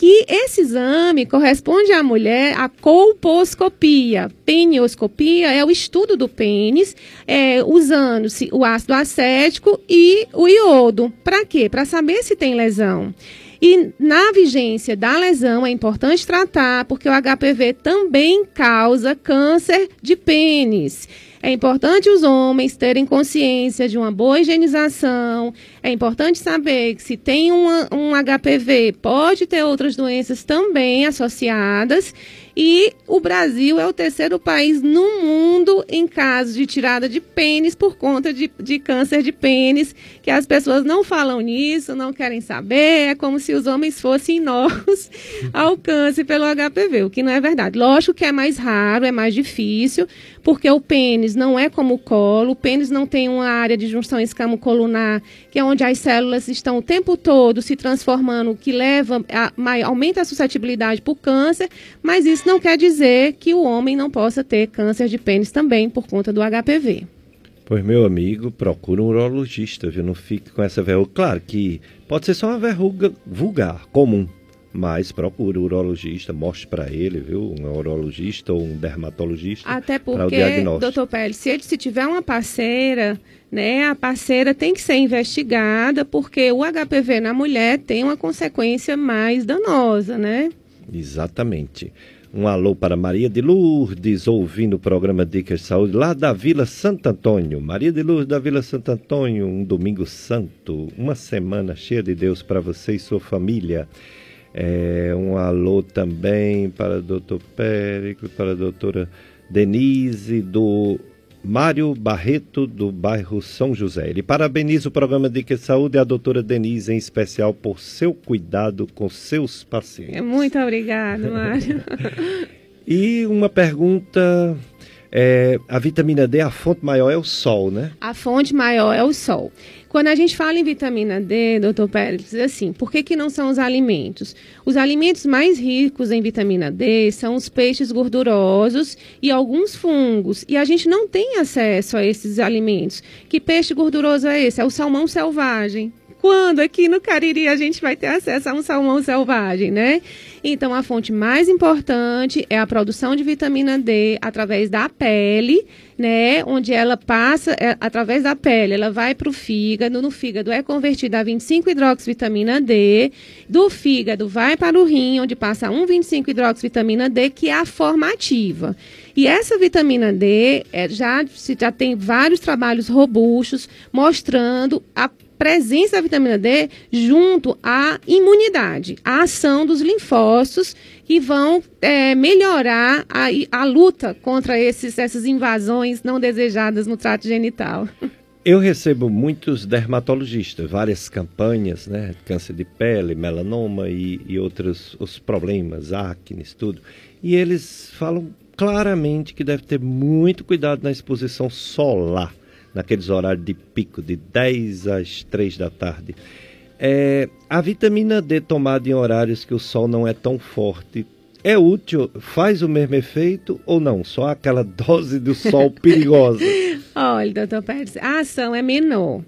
que esse exame corresponde à mulher à colposcopia. Penioscopia é o estudo do pênis, é, usando o ácido acético e o iodo. Para quê? Para saber se tem lesão. E na vigência da lesão é importante tratar, porque o HPV também causa câncer de pênis. É importante os homens terem consciência de uma boa higienização. É importante saber que se tem uma, um HPV, pode ter outras doenças também associadas. E o Brasil é o terceiro país no mundo em casos de tirada de pênis por conta de, de câncer de pênis, que as pessoas não falam nisso, não querem saber, é como se os homens fossem inócuos ao câncer pelo HPV, o que não é verdade. Lógico que é mais raro, é mais difícil, porque o pênis não é como o colo, o pênis não tem uma área de junção escamo-colunar, que é onde as células estão o tempo todo se transformando, que leva a, aumenta a suscetibilidade por câncer, mas isso não quer dizer que o homem não possa ter câncer de pênis também por conta do HPV. Pois, meu amigo, procura um urologista, viu? Não fique com essa verruga. Claro que pode ser só uma verruga vulgar, comum, mas procure um urologista, mostre para ele, viu? Um urologista ou um dermatologista. Até porque, doutor Pérez, se ele se tiver uma parceira, né, a parceira tem que ser investigada, porque o HPV na mulher tem uma consequência mais danosa, né? Exatamente. Um alô para Maria de Lourdes, ouvindo o programa Dicas de Saúde, lá da Vila Santo Antônio. Maria de Lourdes da Vila Santo Antônio, um domingo santo, uma semana cheia de Deus para você e sua família. É, um alô também para o doutor Péricles, para a doutora Denise, do Mário Barreto, do bairro São José. Ele parabeniza o programa Dica de Saúde e a doutora Denise, em especial, por seu cuidado com seus pacientes. Muito obrigado, Mário. e uma pergunta é, a vitamina D, a fonte maior é o sol, né? A fonte maior é o sol. Quando a gente fala em vitamina D, doutor Pérez, assim, por que, que não são os alimentos? Os alimentos mais ricos em vitamina D são os peixes gordurosos e alguns fungos. E a gente não tem acesso a esses alimentos. Que peixe gorduroso é esse? É o salmão selvagem. Quando aqui no Cariri a gente vai ter acesso a um salmão selvagem, né? Então, a fonte mais importante é a produção de vitamina D através da pele, né? Onde ela passa, é, através da pele, ela vai para o fígado. No fígado é convertida a 25-hidroxivitamina D. Do fígado vai para o rim, onde passa 1,25-hidroxivitamina D, que é a formativa. E essa vitamina D é, já, já tem vários trabalhos robustos mostrando a presença da vitamina D junto à imunidade, a ação dos linfócitos que vão é, melhorar a, a luta contra esses, essas invasões não desejadas no trato genital. Eu recebo muitos dermatologistas, várias campanhas, né? Câncer de pele, melanoma e, e outros os problemas, acne, tudo. E eles falam claramente que deve ter muito cuidado na exposição solar naqueles horários de pico, de 10 às 3 da tarde. É, a vitamina D tomada em horários que o sol não é tão forte é útil, faz o mesmo efeito ou não? Só aquela dose do sol perigosa? Olha, doutor Pérez, a ação é menor.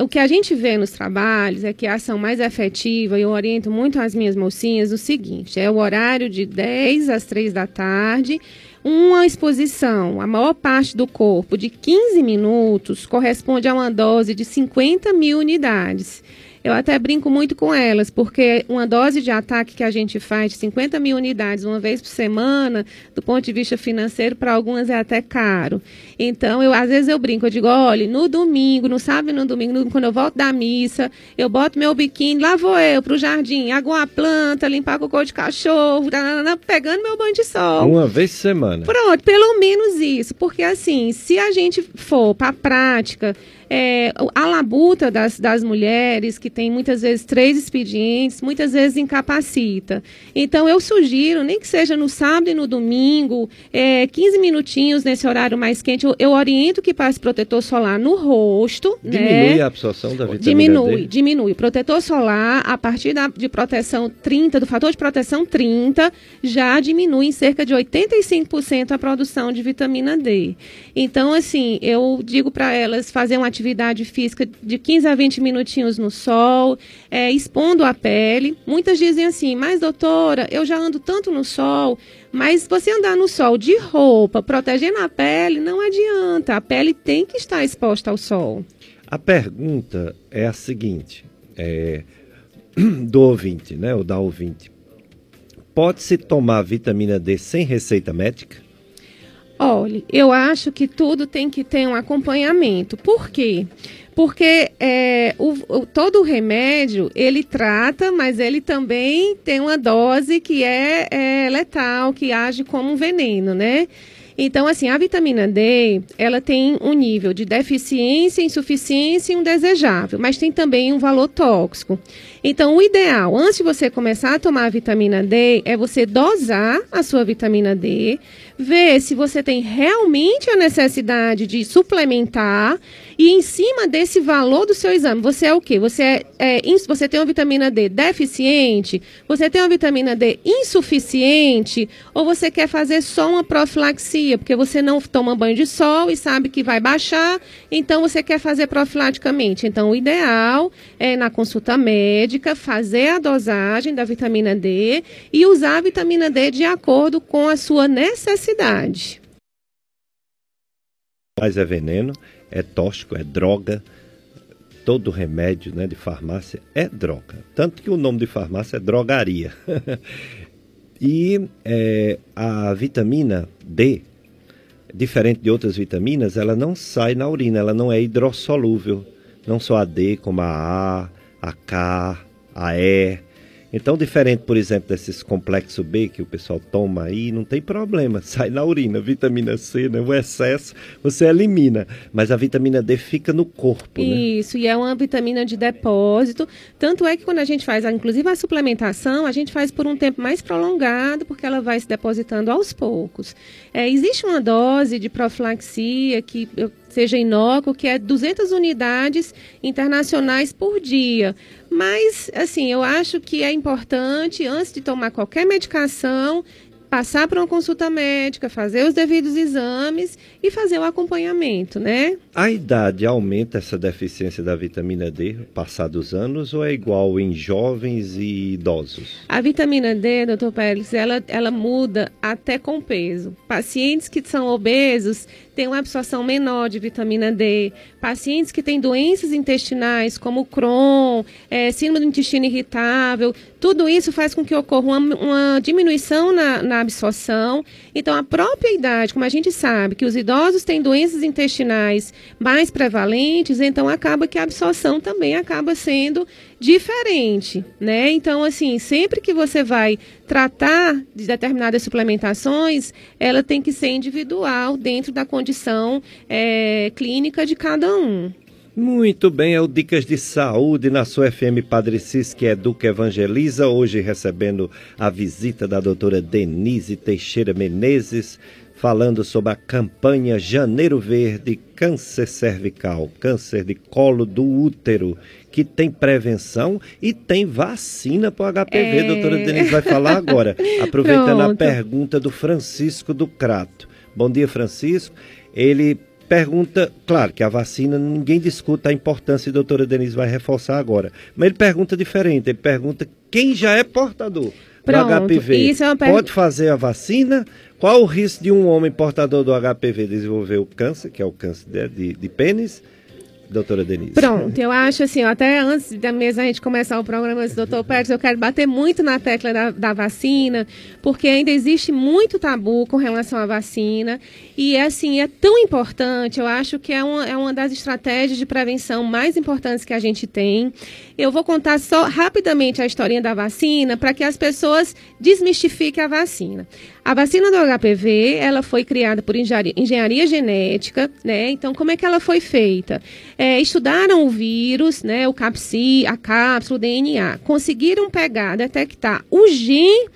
O que a gente vê nos trabalhos é que a ação mais efetiva, eu oriento muito as minhas mocinhas, o seguinte: é o horário de 10 às 3 da tarde uma exposição, a maior parte do corpo, de 15 minutos, corresponde a uma dose de 50 mil unidades. Eu até brinco muito com elas, porque uma dose de ataque que a gente faz de 50 mil unidades uma vez por semana, do ponto de vista financeiro, para algumas é até caro. Então, eu às vezes eu brinco, eu digo, olha, no domingo, no sábado e no domingo, no, quando eu volto da missa, eu boto meu biquíni, lá vou eu para o jardim, aguar a planta, limpar cocô de cachorro, pegando meu banho de sol. Uma vez por semana. Pronto, pelo menos isso. Porque assim, se a gente for para a prática, é, a labuta das, das mulheres, que tem muitas vezes três expedientes, muitas vezes incapacita. Então, eu sugiro, nem que seja no sábado e no domingo, é, 15 minutinhos nesse horário mais quente, eu, eu oriento que passe protetor solar no rosto. Diminui né? a absorção da vitamina diminui, D? Diminui, Protetor solar, a partir da, de proteção 30, do fator de proteção 30, já diminui em cerca de 85% a produção de vitamina D. Então, assim, eu digo para elas fazer uma atividade atividade física de 15 a 20 minutinhos no sol, é, expondo a pele. Muitas dizem assim, mas doutora, eu já ando tanto no sol, mas você andar no sol de roupa, protegendo a pele, não adianta. A pele tem que estar exposta ao sol. A pergunta é a seguinte, é, do ouvinte, né, ou da ouvinte. Pode-se tomar vitamina D sem receita médica? Olha, eu acho que tudo tem que ter um acompanhamento. Por quê? Porque é, o, o, todo o remédio, ele trata, mas ele também tem uma dose que é, é letal, que age como um veneno, né? Então, assim, a vitamina D, ela tem um nível de deficiência, insuficiência e um desejável, mas tem também um valor tóxico. Então, o ideal, antes de você começar a tomar a vitamina D, é você dosar a sua vitamina D, ver se você tem realmente a necessidade de suplementar e em cima desse valor do seu exame, você é o quê? Você, é, é, você tem uma vitamina D deficiente? Você tem uma vitamina D insuficiente? Ou você quer fazer só uma profilaxia? Porque você não toma banho de sol e sabe que vai baixar, então você quer fazer profilaticamente. Então, o ideal é na consulta médica fazer a dosagem da vitamina D e usar a vitamina D de acordo com a sua necessidade. Mas é veneno, é tóxico, é droga. Todo remédio né, de farmácia é droga. Tanto que o nome de farmácia é drogaria. e é, a vitamina D, diferente de outras vitaminas, ela não sai na urina, ela não é hidrossolúvel. Não só a D, como a A, a K, a E então, diferente, por exemplo, desses complexo B que o pessoal toma aí, não tem problema, sai na urina, vitamina C, né? O excesso você elimina, mas a vitamina D fica no corpo, né? Isso, e é uma vitamina de depósito, tanto é que quando a gente faz, inclusive a suplementação, a gente faz por um tempo mais prolongado, porque ela vai se depositando aos poucos. É, existe uma dose de profilaxia que seja inócuo, que é 200 unidades internacionais por dia. Mas, assim, eu acho que é importante, antes de tomar qualquer medicação, passar por uma consulta médica, fazer os devidos exames e fazer o acompanhamento, né? A idade aumenta essa deficiência da vitamina D, passados anos, ou é igual em jovens e idosos? A vitamina D, doutor Pérez, ela, ela muda até com peso. Pacientes que são obesos têm uma absorção menor de vitamina D. Pacientes que têm doenças intestinais, como Crohn, é, síndrome do intestino irritável, tudo isso faz com que ocorra uma, uma diminuição na, na absorção. Então, a própria idade, como a gente sabe que os idosos têm doenças intestinais mais prevalentes, então acaba que a absorção também acaba sendo diferente, né? Então, assim, sempre que você vai tratar de determinadas suplementações, ela tem que ser individual dentro da condição é, clínica de cada um. Muito bem, é o Dicas de Saúde na sua FM Padre Cis, que educa evangeliza. Hoje recebendo a visita da doutora Denise Teixeira Menezes, falando sobre a campanha Janeiro Verde Câncer Cervical, câncer de colo do útero, que tem prevenção e tem vacina para o HPV. É... Doutora Denise vai falar agora, aproveitando a pergunta do Francisco do Crato. Bom dia, Francisco. Ele pergunta, claro que a vacina, ninguém discuta a importância, e a doutora Denise vai reforçar agora, mas ele pergunta diferente, ele pergunta quem já é portador Pronto, do HPV é pode fazer a vacina? Qual o risco de um homem portador do HPV desenvolver o câncer, que é o câncer de, de, de pênis? Doutora Denise? Pronto, eu acho assim, até antes da mesa a gente começar o programa, doutor Pérez, eu quero bater muito na tecla da, da, vacina, porque ainda existe muito tabu com relação à vacina. E assim, é tão importante, eu acho que é uma, é uma das estratégias de prevenção mais importantes que a gente tem. Eu vou contar só rapidamente a historinha da vacina para que as pessoas desmistifiquem a vacina. A vacina do HPV, ela foi criada por engenharia, engenharia genética, né? Então, como é que ela foi feita? É, estudaram o vírus, né? O capsi, a cápsula, o DNA. Conseguiram pegar, detectar o gene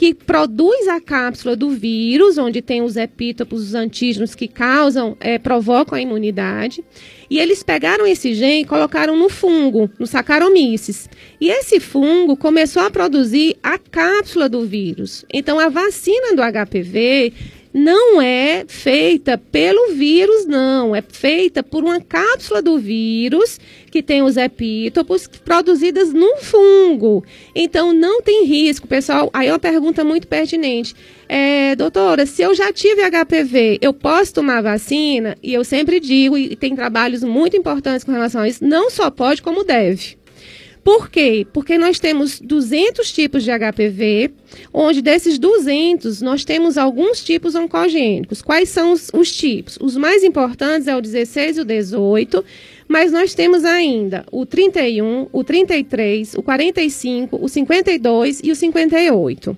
que produz a cápsula do vírus, onde tem os epítopos, os antígenos que causam, é, provocam a imunidade. E eles pegaram esse gene e colocaram no fungo, no Saccharomyces. E esse fungo começou a produzir a cápsula do vírus. Então, a vacina do HPV não é feita pelo vírus, não. É feita por uma cápsula do vírus que tem os epítopos produzidas no fungo. Então, não tem risco, pessoal. Aí é uma pergunta muito pertinente. É, doutora, se eu já tive HPV, eu posso tomar vacina? E eu sempre digo, e tem trabalhos muito importantes com relação a isso, não só pode, como deve. Por quê? Porque nós temos 200 tipos de HPV, onde desses 200 nós temos alguns tipos oncogênicos. Quais são os, os tipos? Os mais importantes é o 16 e o 18, mas nós temos ainda o 31, o 33, o 45, o 52 e o 58.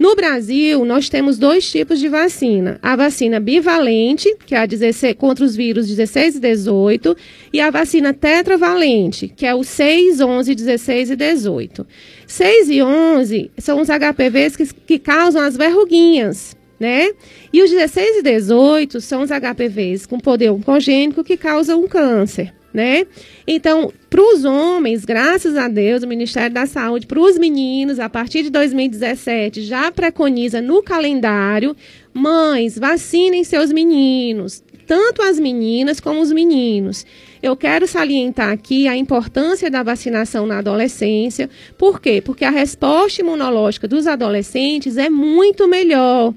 No Brasil, nós temos dois tipos de vacina. A vacina bivalente, que é a 16, contra os vírus 16 e 18, e a vacina tetravalente, que é o 6, 11, 16 e 18. 6 e 11 são os HPVs que, que causam as verruguinhas, né? E os 16 e 18 são os HPVs com poder oncogênico que causam um câncer né? Então, para os homens, graças a Deus, o Ministério da Saúde, para os meninos, a partir de 2017, já preconiza no calendário: mães, vacinem seus meninos, tanto as meninas como os meninos. Eu quero salientar aqui a importância da vacinação na adolescência. Por quê? Porque a resposta imunológica dos adolescentes é muito melhor.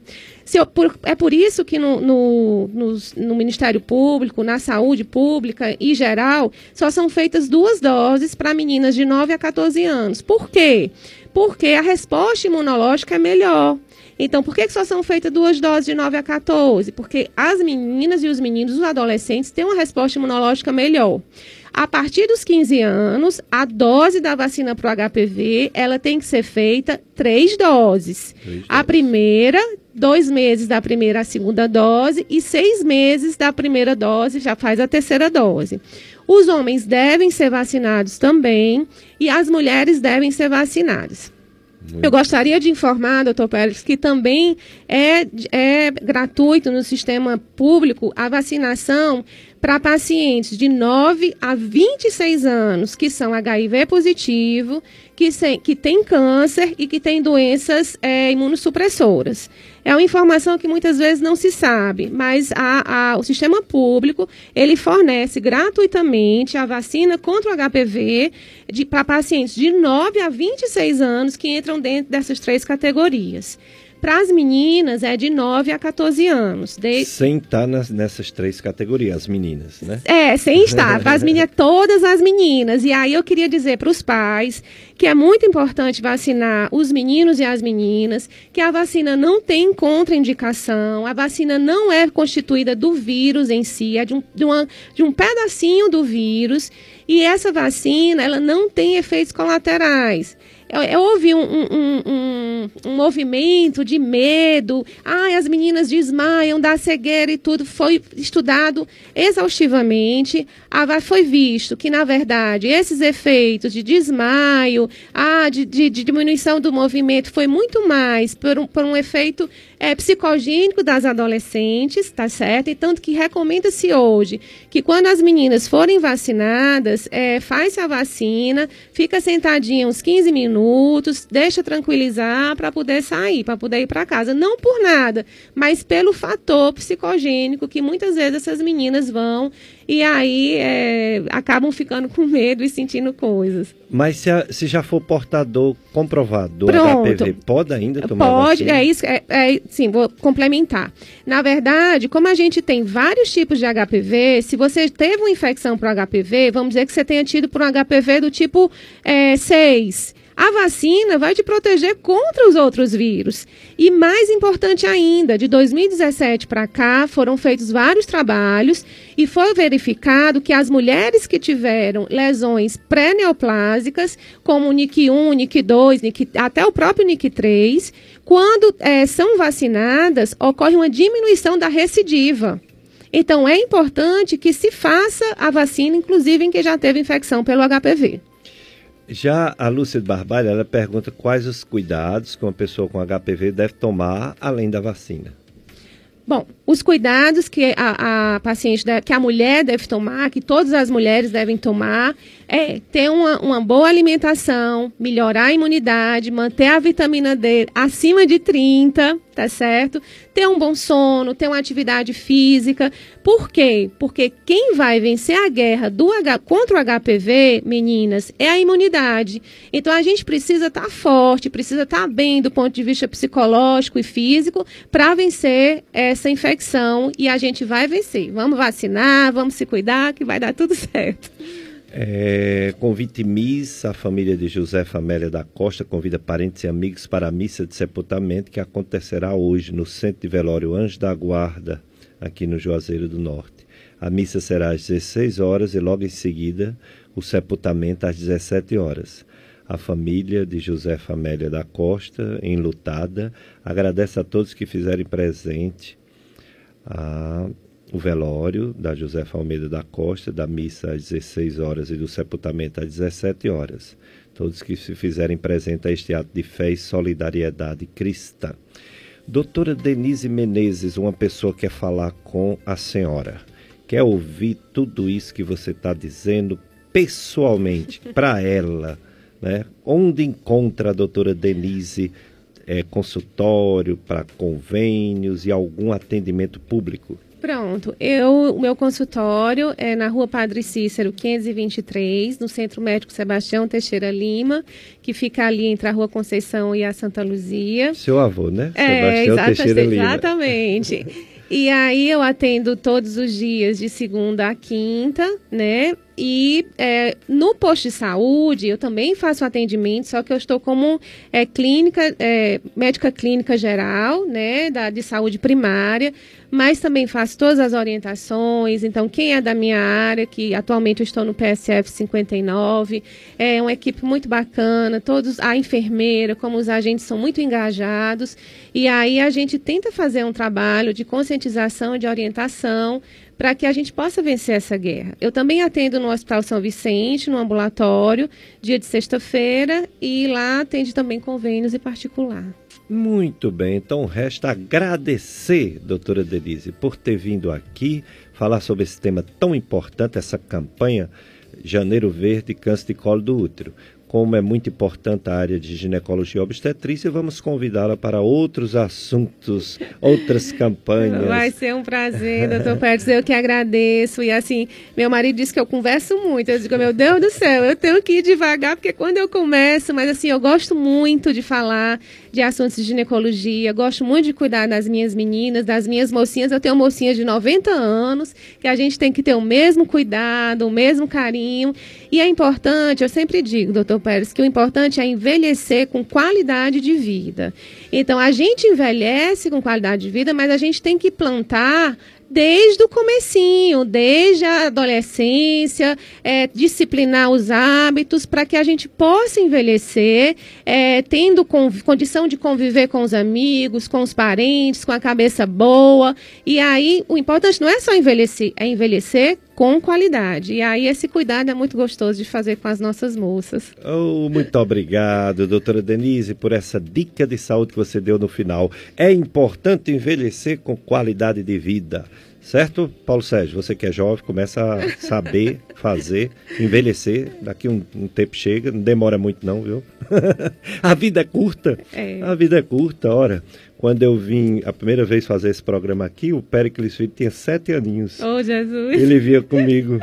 Eu, por, é por isso que no, no, no, no, Ministério Público, na saúde pública e geral, só são feitas duas doses para meninas de 9 a 14 anos. Por quê? Porque a resposta imunológica é melhor. Então, por que, que só são feitas duas doses de 9 a 14? Porque as meninas e os meninos, os adolescentes, têm uma resposta imunológica melhor. A partir dos 15 anos, a dose da vacina para o HPV, ela tem que ser feita três doses. Três a primeira, dois meses da primeira à segunda dose e seis meses da primeira dose, já faz a terceira dose. Os homens devem ser vacinados também e as mulheres devem ser vacinadas. Muito. Eu gostaria de informar, doutor Pérez, que também é, é gratuito no sistema público a vacinação para pacientes de 9 a 26 anos que são HIV positivo, que, se, que têm câncer e que têm doenças é, imunossupressoras. É uma informação que muitas vezes não se sabe, mas a, a, o sistema público ele fornece gratuitamente a vacina contra o HPV para pacientes de 9 a 26 anos que entram dentro dessas três categorias. Para as meninas é de 9 a 14 anos. De... Sem estar nas, nessas três categorias, as meninas, né? É, sem estar. Para as meninas, todas as meninas. E aí eu queria dizer para os pais que é muito importante vacinar os meninos e as meninas, que a vacina não tem contraindicação, a vacina não é constituída do vírus em si, é de um, de uma, de um pedacinho do vírus. E essa vacina, ela não tem efeitos colaterais houve um, um, um, um, movimento de medo, ai, as meninas desmaiam da cegueira e tudo, foi estudado exaustivamente, ah, foi visto que, na verdade, esses efeitos de desmaio, ah, de, de, de diminuição do movimento, foi muito mais por um, por um efeito é, psicogênico das adolescentes, tá certo? E tanto que recomenda-se hoje que quando as meninas forem vacinadas, é, faz a vacina, fica sentadinha uns 15 minutos, deixa tranquilizar para poder sair, para poder ir para casa. Não por nada, mas pelo fator psicogênico que muitas vezes essas meninas vão e aí é, acabam ficando com medo e sentindo coisas. Mas se, a, se já for portador comprovado do Pronto. HPV, pode ainda tomar Pode, vacina? é isso, é, é, sim, vou complementar. Na verdade, como a gente tem vários tipos de HPV, se você teve uma infecção para HPV, vamos dizer que você tenha tido por um HPV do tipo é, 6, a vacina vai te proteger contra os outros vírus. E mais importante ainda, de 2017 para cá foram feitos vários trabalhos e foi verificado que as mulheres que tiveram lesões pré-neoplásicas, como o NIC1, NIC2, NIC, até o próprio NIC3, quando é, são vacinadas, ocorre uma diminuição da recidiva. Então, é importante que se faça a vacina, inclusive em quem já teve infecção pelo HPV. Já a Lúcia de Barbalho, ela pergunta quais os cuidados que uma pessoa com HPV deve tomar além da vacina. Bom, os cuidados que a, a paciente, deve, que a mulher deve tomar, que todas as mulheres devem tomar, É, ter uma, uma boa alimentação, melhorar a imunidade, manter a vitamina D acima de 30, tá certo? Ter um bom sono, ter uma atividade física. Por quê? Porque quem vai vencer a guerra do H, contra o HPV, meninas, é a imunidade. Então a gente precisa estar tá forte, precisa estar tá bem do ponto de vista psicológico e físico para vencer essa infecção e a gente vai vencer. Vamos vacinar, vamos se cuidar que vai dar tudo certo. É, convite missa, a família de José Amélia da Costa convida parentes e amigos para a missa de sepultamento que acontecerá hoje no Centro de Velório Anjo da Guarda, aqui no Juazeiro do Norte. A missa será às 16 horas e logo em seguida o sepultamento às 17 horas. A família de José Amélia da Costa, enlutada, agradece a todos que fizerem presente a o velório da Josefa Almeida da Costa, da missa às 16 horas e do sepultamento às 17 horas. Todos que se fizerem presente a este ato de fé e solidariedade cristã. Doutora Denise Menezes, uma pessoa quer falar com a senhora. Quer ouvir tudo isso que você está dizendo pessoalmente para ela, né? Onde encontra a doutora Denise é, consultório para convênios e algum atendimento público? Pronto. Eu, o meu consultório é na Rua Padre Cícero, 523, no Centro Médico Sebastião Teixeira Lima, que fica ali entre a Rua Conceição e a Santa Luzia. Seu avô, né? É, Sebastião Teixeira Lima. Exatamente. E aí eu atendo todos os dias de segunda a quinta, né? E é, no posto de saúde eu também faço atendimento, só que eu estou como é, clínica, é, médica clínica geral, né, da, de saúde primária, mas também faço todas as orientações. Então, quem é da minha área, que atualmente eu estou no PSF 59, é uma equipe muito bacana, todos, a enfermeira, como os agentes são muito engajados, e aí a gente tenta fazer um trabalho de conscientização, de orientação, para que a gente possa vencer essa guerra. Eu também atendo no Hospital São Vicente, no ambulatório, dia de sexta-feira, e lá atende também convênios e particular. Muito bem, então resta agradecer, doutora Denise, por ter vindo aqui falar sobre esse tema tão importante, essa campanha Janeiro Verde Câncer de Colo do Útero como é muito importante a área de ginecologia e obstetrícia, vamos convidá-la para outros assuntos, outras campanhas. Vai ser um prazer, doutor Pérez, eu que agradeço. E assim, meu marido disse que eu converso muito. Eu digo, meu Deus do céu, eu tenho que ir devagar, porque quando eu começo, mas assim, eu gosto muito de falar de assuntos de ginecologia, gosto muito de cuidar das minhas meninas, das minhas mocinhas. Eu tenho mocinhas de 90 anos, que a gente tem que ter o mesmo cuidado, o mesmo carinho. E é importante, eu sempre digo, doutor Pérez, que o importante é envelhecer com qualidade de vida. Então, a gente envelhece com qualidade de vida, mas a gente tem que plantar desde o comecinho, desde a adolescência, é, disciplinar os hábitos para que a gente possa envelhecer, é, tendo condição de conviver com os amigos, com os parentes, com a cabeça boa. E aí, o importante não é só envelhecer, é envelhecer com qualidade. E aí esse cuidado é muito gostoso de fazer com as nossas moças. Oh, muito obrigado, doutora Denise, por essa dica de saúde que você deu no final. É importante envelhecer com qualidade de vida. Certo, Paulo Sérgio? Você que é jovem, começa a saber fazer, envelhecer. Daqui um, um tempo chega, não demora muito não, viu? a vida é curta. É. A vida é curta, ora. Quando eu vim a primeira vez fazer esse programa aqui, o Pericles Filho tinha sete aninhos. Oh, Jesus! Ele via comigo.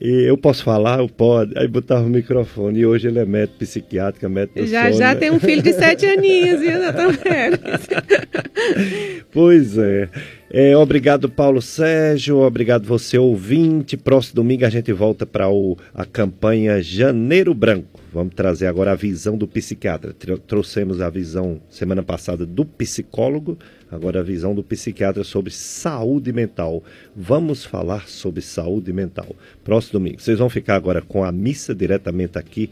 E eu posso falar? Eu pode. Aí botava o microfone. E hoje ele é médico psiquiátrico, médico Já, sono. já tem um filho de sete aninhos, viu, doutor Pois é. é. Obrigado, Paulo Sérgio. Obrigado você, ouvinte. Próximo domingo a gente volta para a campanha Janeiro Branco. Vamos trazer agora a visão do psiquiatra. Trouxemos a visão semana passada do psicólogo, agora a visão do psiquiatra sobre saúde mental. Vamos falar sobre saúde mental. Próximo domingo. Vocês vão ficar agora com a missa diretamente aqui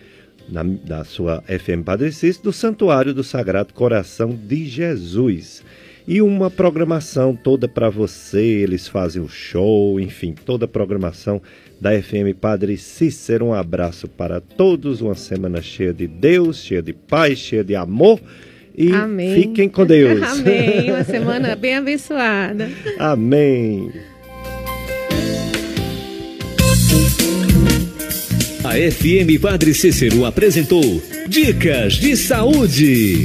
na, da sua FM Padre Cícero, do Santuário do Sagrado Coração de Jesus. E uma programação toda para você, eles fazem o show, enfim, toda a programação da FM Padre Cícero. Um abraço para todos, uma semana cheia de Deus, cheia de paz, cheia de amor. E Amém. fiquem com Deus. Amém. Uma semana bem abençoada. Amém. A FM Padre Cícero apresentou Dicas de Saúde.